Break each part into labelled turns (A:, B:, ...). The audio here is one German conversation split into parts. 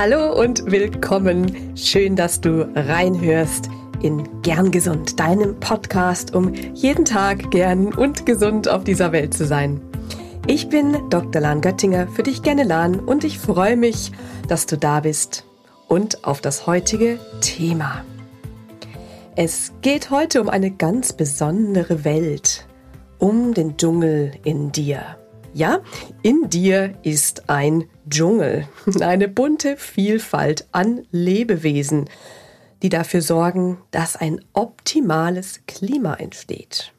A: Hallo und willkommen. Schön, dass du reinhörst in Gern Gesund, deinem Podcast, um jeden Tag gern und gesund auf dieser Welt zu sein. Ich bin Dr. Lahn Göttinger, für dich gerne Lahn und ich freue mich, dass du da bist und auf das heutige Thema. Es geht heute um eine ganz besondere Welt, um den Dschungel in dir. Ja, in dir ist ein Dschungel, eine bunte Vielfalt an Lebewesen, die dafür sorgen, dass ein optimales Klima entsteht.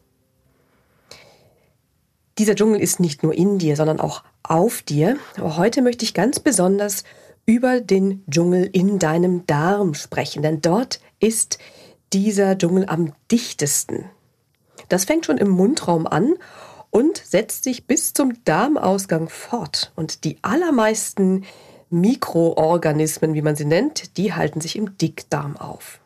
A: Dieser Dschungel ist nicht nur in dir, sondern auch auf dir. Aber heute möchte ich ganz besonders über den Dschungel in deinem Darm sprechen, denn dort ist dieser Dschungel am dichtesten. Das fängt schon im Mundraum an und setzt sich bis zum Darmausgang fort. Und die allermeisten Mikroorganismen, wie man sie nennt, die halten sich im Dickdarm auf.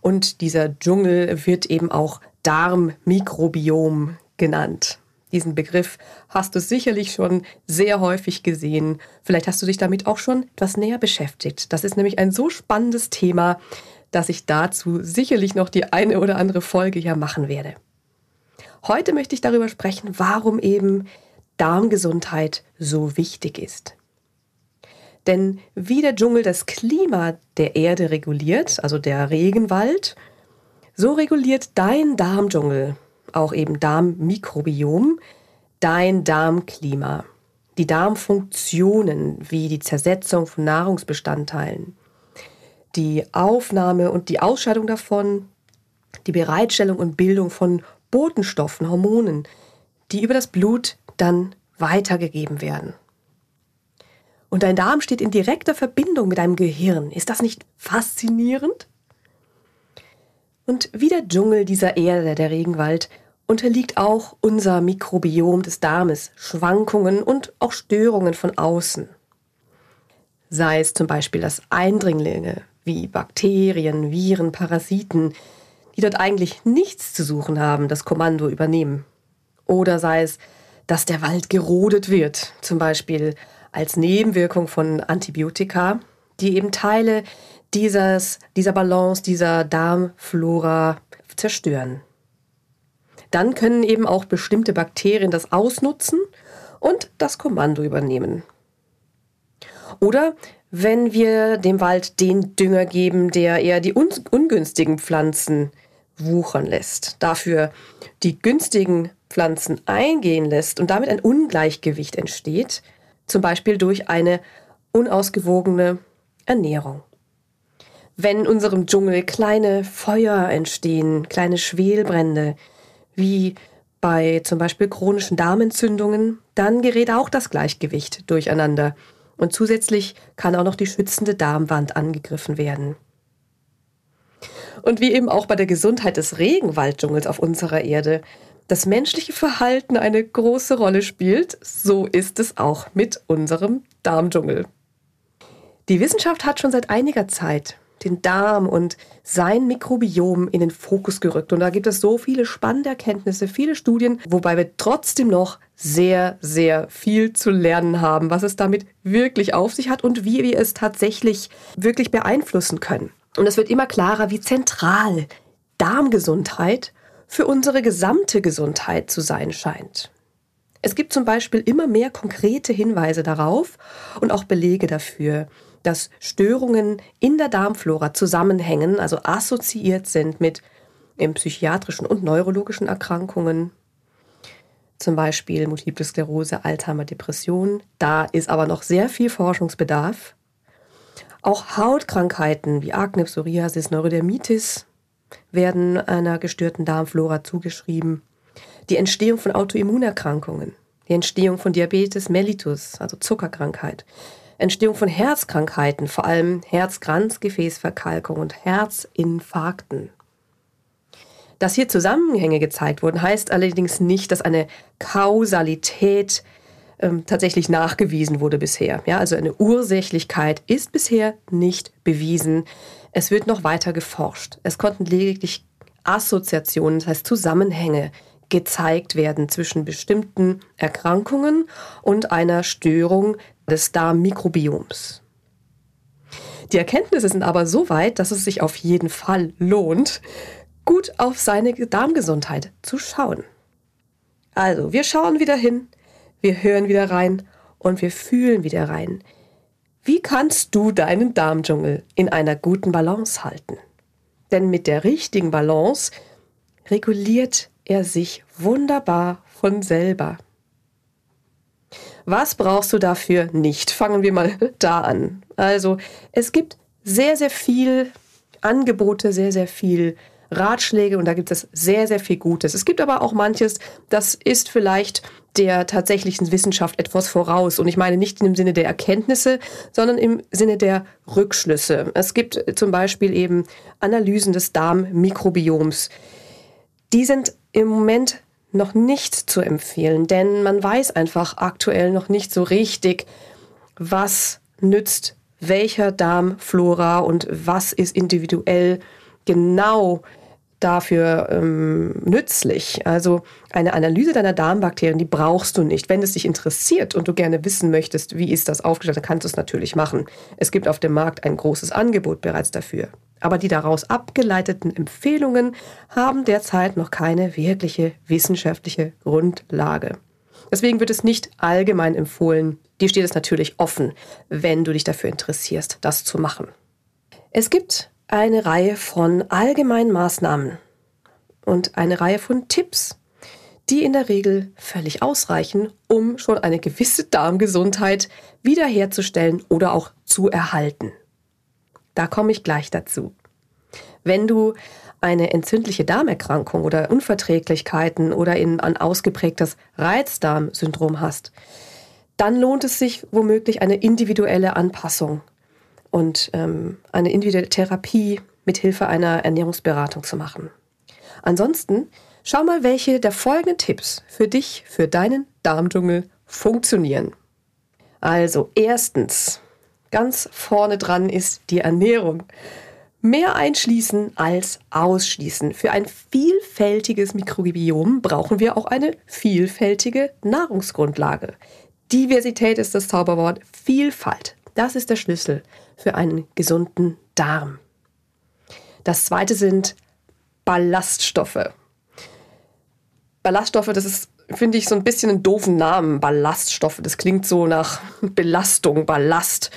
A: Und dieser Dschungel wird eben auch Darmmikrobiom genannt. Diesen Begriff hast du sicherlich schon sehr häufig gesehen. Vielleicht hast du dich damit auch schon etwas näher beschäftigt. Das ist nämlich ein so spannendes Thema, dass ich dazu sicherlich noch die eine oder andere Folge ja machen werde. Heute möchte ich darüber sprechen, warum eben Darmgesundheit so wichtig ist. Denn wie der Dschungel das Klima der Erde reguliert, also der Regenwald, so reguliert dein Darmdschungel, auch eben Darmmikrobiom, dein Darmklima, die Darmfunktionen wie die Zersetzung von Nahrungsbestandteilen, die Aufnahme und die Ausscheidung davon, die Bereitstellung und Bildung von Botenstoffen, Hormonen, die über das Blut dann weitergegeben werden. Und dein Darm steht in direkter Verbindung mit deinem Gehirn. Ist das nicht faszinierend? Und wie der Dschungel dieser Erde, der Regenwald, unterliegt auch unser Mikrobiom des Darmes Schwankungen und auch Störungen von außen. Sei es zum Beispiel, dass Eindringlinge wie Bakterien, Viren, Parasiten, die dort eigentlich nichts zu suchen haben, das Kommando übernehmen. Oder sei es, dass der Wald gerodet wird, zum Beispiel als Nebenwirkung von Antibiotika, die eben Teile dieses, dieser Balance, dieser Darmflora zerstören. Dann können eben auch bestimmte Bakterien das ausnutzen und das Kommando übernehmen. Oder wenn wir dem Wald den Dünger geben, der eher die ungünstigen Pflanzen wuchern lässt, dafür die günstigen Pflanzen eingehen lässt und damit ein Ungleichgewicht entsteht, zum Beispiel durch eine unausgewogene Ernährung. Wenn in unserem Dschungel kleine Feuer entstehen, kleine Schwelbrände, wie bei zum Beispiel chronischen Darmentzündungen, dann gerät auch das Gleichgewicht durcheinander. Und zusätzlich kann auch noch die schützende Darmwand angegriffen werden. Und wie eben auch bei der Gesundheit des Regenwalddschungels auf unserer Erde das menschliche Verhalten eine große Rolle spielt, so ist es auch mit unserem Darmdschungel. Die Wissenschaft hat schon seit einiger Zeit den Darm und sein Mikrobiom in den Fokus gerückt. Und da gibt es so viele spannende Erkenntnisse, viele Studien, wobei wir trotzdem noch sehr, sehr viel zu lernen haben, was es damit wirklich auf sich hat und wie wir es tatsächlich wirklich beeinflussen können. Und es wird immer klarer, wie zentral Darmgesundheit für unsere gesamte Gesundheit zu sein scheint. Es gibt zum Beispiel immer mehr konkrete Hinweise darauf und auch Belege dafür, dass Störungen in der Darmflora zusammenhängen, also assoziiert sind mit psychiatrischen und neurologischen Erkrankungen, zum Beispiel Multiple Sklerose, Alzheimer, Depression. Da ist aber noch sehr viel Forschungsbedarf. Auch Hautkrankheiten wie Akne, Psoriasis, Neurodermitis werden einer gestörten Darmflora zugeschrieben. Die Entstehung von Autoimmunerkrankungen, die Entstehung von Diabetes mellitus, also Zuckerkrankheit, Entstehung von Herzkrankheiten, vor allem Herzkranzgefäßverkalkung und Herzinfarkten. Dass hier Zusammenhänge gezeigt wurden, heißt allerdings nicht, dass eine Kausalität ähm, tatsächlich nachgewiesen wurde bisher. Ja, also eine Ursächlichkeit ist bisher nicht bewiesen. Es wird noch weiter geforscht. Es konnten lediglich Assoziationen, das heißt Zusammenhänge, gezeigt werden zwischen bestimmten Erkrankungen und einer Störung des Darmmikrobioms. Die Erkenntnisse sind aber so weit, dass es sich auf jeden Fall lohnt, gut auf seine Darmgesundheit zu schauen. Also, wir schauen wieder hin, wir hören wieder rein und wir fühlen wieder rein. Wie kannst du deinen Darmdschungel in einer guten Balance halten? Denn mit der richtigen Balance reguliert er sich wunderbar von selber. Was brauchst du dafür nicht? Fangen wir mal da an. Also, es gibt sehr, sehr viel Angebote, sehr, sehr viel Ratschläge und da gibt es sehr, sehr viel Gutes. Es gibt aber auch manches, das ist vielleicht der tatsächlichen Wissenschaft etwas voraus. Und ich meine nicht im Sinne der Erkenntnisse, sondern im Sinne der Rückschlüsse. Es gibt zum Beispiel eben Analysen des Darmmikrobioms. Die sind im Moment noch nicht zu empfehlen, denn man weiß einfach aktuell noch nicht so richtig, was nützt welcher Darmflora und was ist individuell genau dafür ähm, nützlich. Also eine Analyse deiner Darmbakterien, die brauchst du nicht. Wenn es dich interessiert und du gerne wissen möchtest, wie ist das aufgestellt, dann kannst du es natürlich machen. Es gibt auf dem Markt ein großes Angebot bereits dafür. Aber die daraus abgeleiteten Empfehlungen haben derzeit noch keine wirkliche wissenschaftliche Grundlage. Deswegen wird es nicht allgemein empfohlen. Dir steht es natürlich offen, wenn du dich dafür interessierst, das zu machen. Es gibt eine Reihe von allgemeinen Maßnahmen und eine Reihe von Tipps, die in der Regel völlig ausreichen, um schon eine gewisse Darmgesundheit wiederherzustellen oder auch zu erhalten. Da komme ich gleich dazu. Wenn du eine entzündliche Darmerkrankung oder Unverträglichkeiten oder in ein ausgeprägtes Reizdarmsyndrom hast, dann lohnt es sich womöglich eine individuelle Anpassung und ähm, eine individuelle Therapie mit Hilfe einer Ernährungsberatung zu machen. Ansonsten schau mal, welche der folgenden Tipps für dich, für deinen Darmdschungel funktionieren. Also erstens, ganz vorne dran ist die Ernährung. Mehr einschließen als ausschließen. Für ein vielfältiges Mikrobiom brauchen wir auch eine vielfältige Nahrungsgrundlage. Diversität ist das Zauberwort, Vielfalt. Das ist der Schlüssel für einen gesunden Darm. Das zweite sind Ballaststoffe. Ballaststoffe, das ist, finde ich, so ein bisschen einen doofen Namen. Ballaststoffe, das klingt so nach Belastung, Ballast.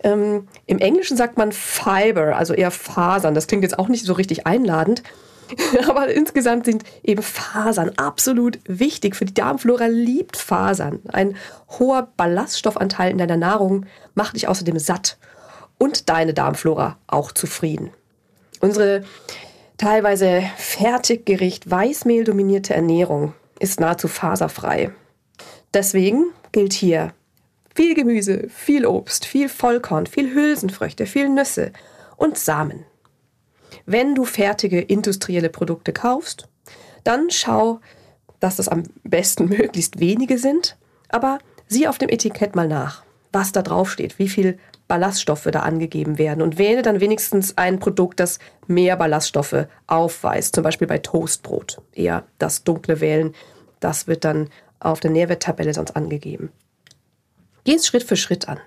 A: Ähm, Im Englischen sagt man Fiber, also eher Fasern. Das klingt jetzt auch nicht so richtig einladend. Aber insgesamt sind eben Fasern absolut wichtig. Für die Darmflora liebt Fasern. Ein hoher Ballaststoffanteil in deiner Nahrung macht dich außerdem satt und deine Darmflora auch zufrieden. Unsere teilweise Fertiggericht Weißmehl dominierte Ernährung ist nahezu faserfrei. Deswegen gilt hier viel Gemüse, viel Obst, viel Vollkorn, viel Hülsenfrüchte, viel Nüsse und Samen. Wenn du fertige industrielle Produkte kaufst, dann schau, dass das am besten möglichst wenige sind, aber sieh auf dem Etikett mal nach, was da drauf steht, wie viel Ballaststoffe da angegeben werden und wähle dann wenigstens ein Produkt, das mehr Ballaststoffe aufweist, zum Beispiel bei Toastbrot. Eher das dunkle wählen, das wird dann auf der Nährwerttabelle sonst angegeben. Geh es Schritt für Schritt an.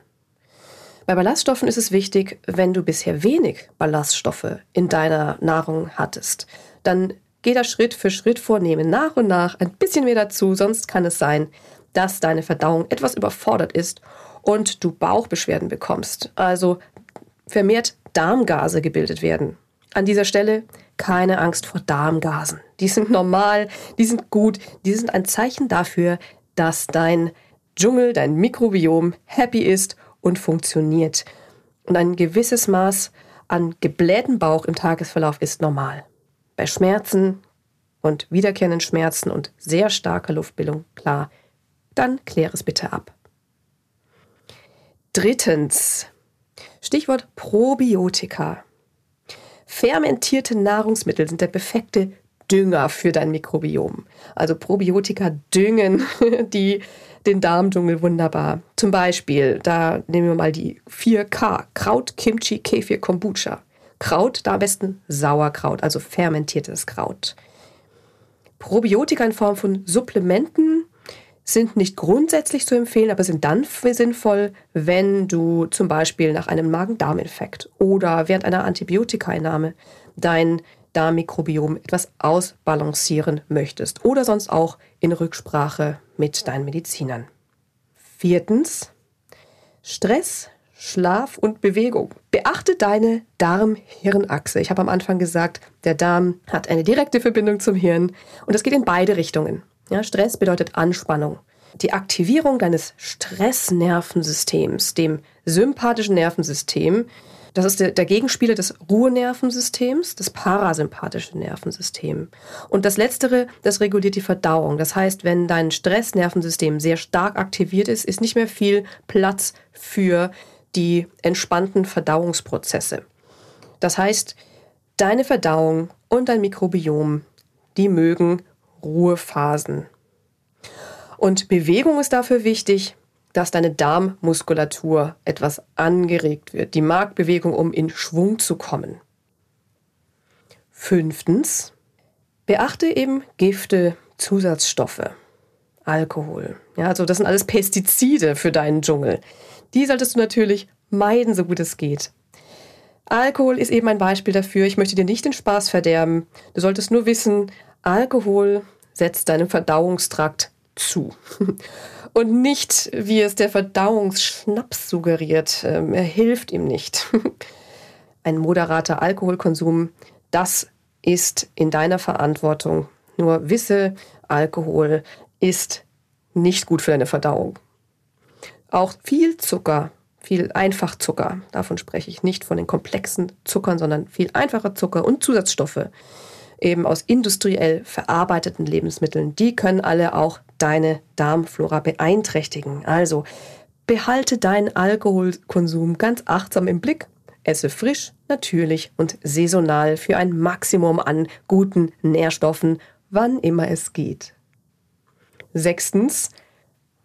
A: Bei Ballaststoffen ist es wichtig, wenn du bisher wenig Ballaststoffe in deiner Nahrung hattest, dann geh da Schritt für Schritt vornehmen, nach und nach ein bisschen mehr dazu, sonst kann es sein, dass deine Verdauung etwas überfordert ist und du Bauchbeschwerden bekommst, also vermehrt Darmgase gebildet werden. An dieser Stelle keine Angst vor Darmgasen. Die sind normal, die sind gut, die sind ein Zeichen dafür, dass dein Dschungel, dein Mikrobiom happy ist und funktioniert. Und ein gewisses Maß an geblähtem Bauch im Tagesverlauf ist normal. Bei Schmerzen und wiederkehrenden Schmerzen und sehr starker Luftbildung, klar, dann klär es bitte ab. Drittens, Stichwort Probiotika. Fermentierte Nahrungsmittel sind der perfekte Dünger für dein Mikrobiom. Also Probiotika düngen die, den Darmdschungel wunderbar. Zum Beispiel, da nehmen wir mal die 4K, Kraut, Kimchi, Kefir, Kombucha. Kraut, da am besten Sauerkraut, also fermentiertes Kraut. Probiotika in Form von Supplementen sind nicht grundsätzlich zu empfehlen, aber sind dann sinnvoll, wenn du zum Beispiel nach einem Magen-Darm-Infekt oder während einer Antibiotikaeinnahme dein Darmmikrobiom etwas ausbalancieren möchtest oder sonst auch in Rücksprache mit deinen Medizinern. Viertens, Stress, Schlaf und Bewegung. Beachte deine Darm-Hirn-Achse. Ich habe am Anfang gesagt, der Darm hat eine direkte Verbindung zum Hirn und das geht in beide Richtungen. Ja, Stress bedeutet Anspannung. Die Aktivierung deines Stressnervensystems, dem sympathischen Nervensystem, das ist der, der Gegenspieler des Ruhenervensystems, das parasympathische Nervensystem. Und das letztere, das reguliert die Verdauung. Das heißt, wenn dein Stressnervensystem sehr stark aktiviert ist, ist nicht mehr viel Platz für die entspannten Verdauungsprozesse. Das heißt, deine Verdauung und dein Mikrobiom, die mögen Ruhephasen. Und Bewegung ist dafür wichtig, dass deine Darmmuskulatur etwas angeregt wird, die Markbewegung, um in Schwung zu kommen. Fünftens, beachte eben Gifte, Zusatzstoffe, Alkohol. Ja, also das sind alles Pestizide für deinen Dschungel. Die solltest du natürlich meiden, so gut es geht. Alkohol ist eben ein Beispiel dafür. Ich möchte dir nicht den Spaß verderben. Du solltest nur wissen, Alkohol setzt deinem Verdauungstrakt zu. Und nicht, wie es der Verdauungsschnaps suggeriert. Ähm, er hilft ihm nicht. Ein moderater Alkoholkonsum, das ist in deiner Verantwortung. Nur wisse, Alkohol ist nicht gut für deine Verdauung. Auch viel Zucker, viel Einfachzucker, davon spreche ich nicht von den komplexen Zuckern, sondern viel einfacher Zucker und Zusatzstoffe, eben aus industriell verarbeiteten Lebensmitteln, die können alle auch deine Darmflora beeinträchtigen. Also behalte deinen Alkoholkonsum ganz achtsam im Blick. Esse frisch, natürlich und saisonal für ein Maximum an guten Nährstoffen, wann immer es geht. Sechstens,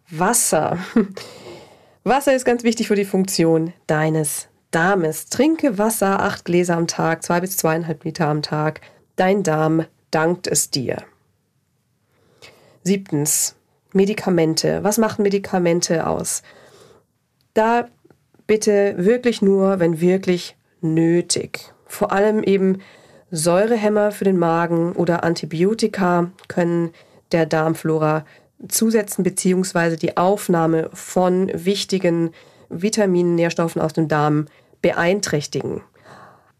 A: Wasser. Wasser ist ganz wichtig für die Funktion deines Darmes. Trinke Wasser, acht Gläser am Tag, zwei bis zweieinhalb Liter am Tag. Dein Darm dankt es dir. Siebtens, Medikamente. Was machen Medikamente aus? Da bitte wirklich nur, wenn wirklich nötig. Vor allem eben Säurehämmer für den Magen oder Antibiotika können der Darmflora zusetzen beziehungsweise die Aufnahme von wichtigen Vitaminen, Nährstoffen aus dem Darm beeinträchtigen.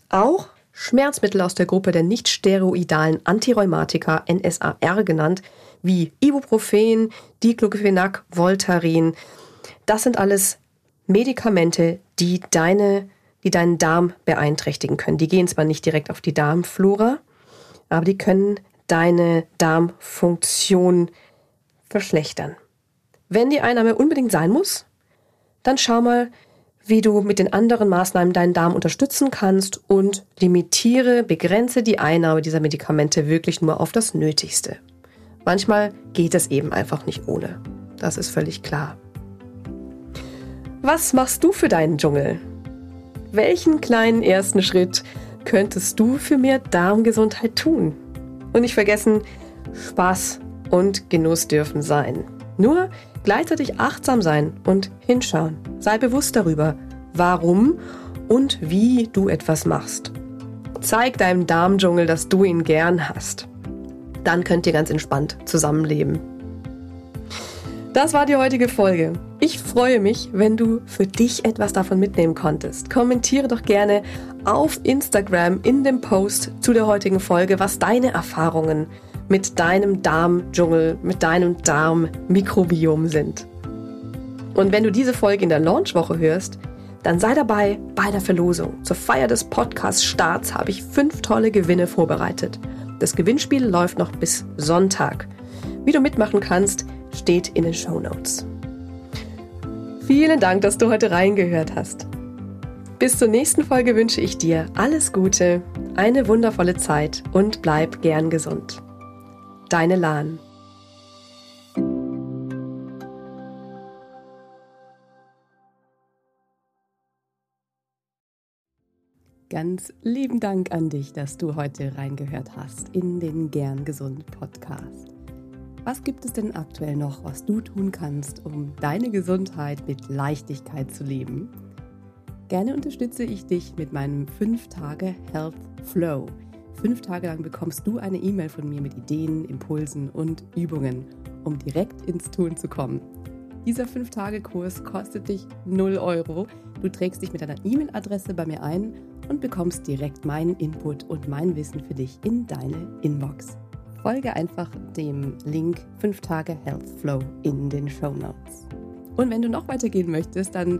A: Auch Schmerzmittel aus der Gruppe der nicht-steroidalen Antirheumatika, NSAR genannt, wie Ibuprofen, Diclofenac, Voltaren, das sind alles Medikamente, die deine die deinen Darm beeinträchtigen können. Die gehen zwar nicht direkt auf die Darmflora, aber die können deine Darmfunktion verschlechtern. Wenn die Einnahme unbedingt sein muss, dann schau mal, wie du mit den anderen Maßnahmen deinen Darm unterstützen kannst und limitiere, begrenze die Einnahme dieser Medikamente wirklich nur auf das Nötigste. Manchmal geht es eben einfach nicht ohne. Das ist völlig klar. Was machst du für deinen Dschungel? Welchen kleinen ersten Schritt könntest du für mehr Darmgesundheit tun? Und nicht vergessen, Spaß und Genuss dürfen sein. Nur gleichzeitig achtsam sein und hinschauen. Sei bewusst darüber, warum und wie du etwas machst. Zeig deinem Darmdschungel, dass du ihn gern hast. Dann könnt ihr ganz entspannt zusammenleben. Das war die heutige Folge. Ich freue mich, wenn du für dich etwas davon mitnehmen konntest. Kommentiere doch gerne auf Instagram in dem Post zu der heutigen Folge, was deine Erfahrungen mit deinem Darmdschungel, mit deinem Darmmikrobiom sind. Und wenn du diese Folge in der Launchwoche hörst, dann sei dabei bei der Verlosung. Zur Feier des Podcast-Starts habe ich fünf tolle Gewinne vorbereitet. Das Gewinnspiel läuft noch bis Sonntag. Wie du mitmachen kannst, steht in den Show Notes. Vielen Dank, dass du heute reingehört hast. Bis zur nächsten Folge wünsche ich dir alles Gute, eine wundervolle Zeit und bleib gern gesund. Deine Lahn. Ganz lieben Dank an dich, dass du heute reingehört hast in den Gern Gesund Podcast. Was gibt es denn aktuell noch, was du tun kannst, um deine Gesundheit mit Leichtigkeit zu leben? Gerne unterstütze ich dich mit meinem 5-Tage Health Flow. Fünf Tage lang bekommst du eine E-Mail von mir mit Ideen, Impulsen und Übungen, um direkt ins Tun zu kommen. Dieser 5-Tage-Kurs kostet dich 0 Euro. Du trägst dich mit deiner E-Mail-Adresse bei mir ein und bekommst direkt meinen Input und mein Wissen für dich in deine Inbox folge einfach dem Link 5 Tage Health Flow in den Show Notes. Und wenn du noch weitergehen möchtest, dann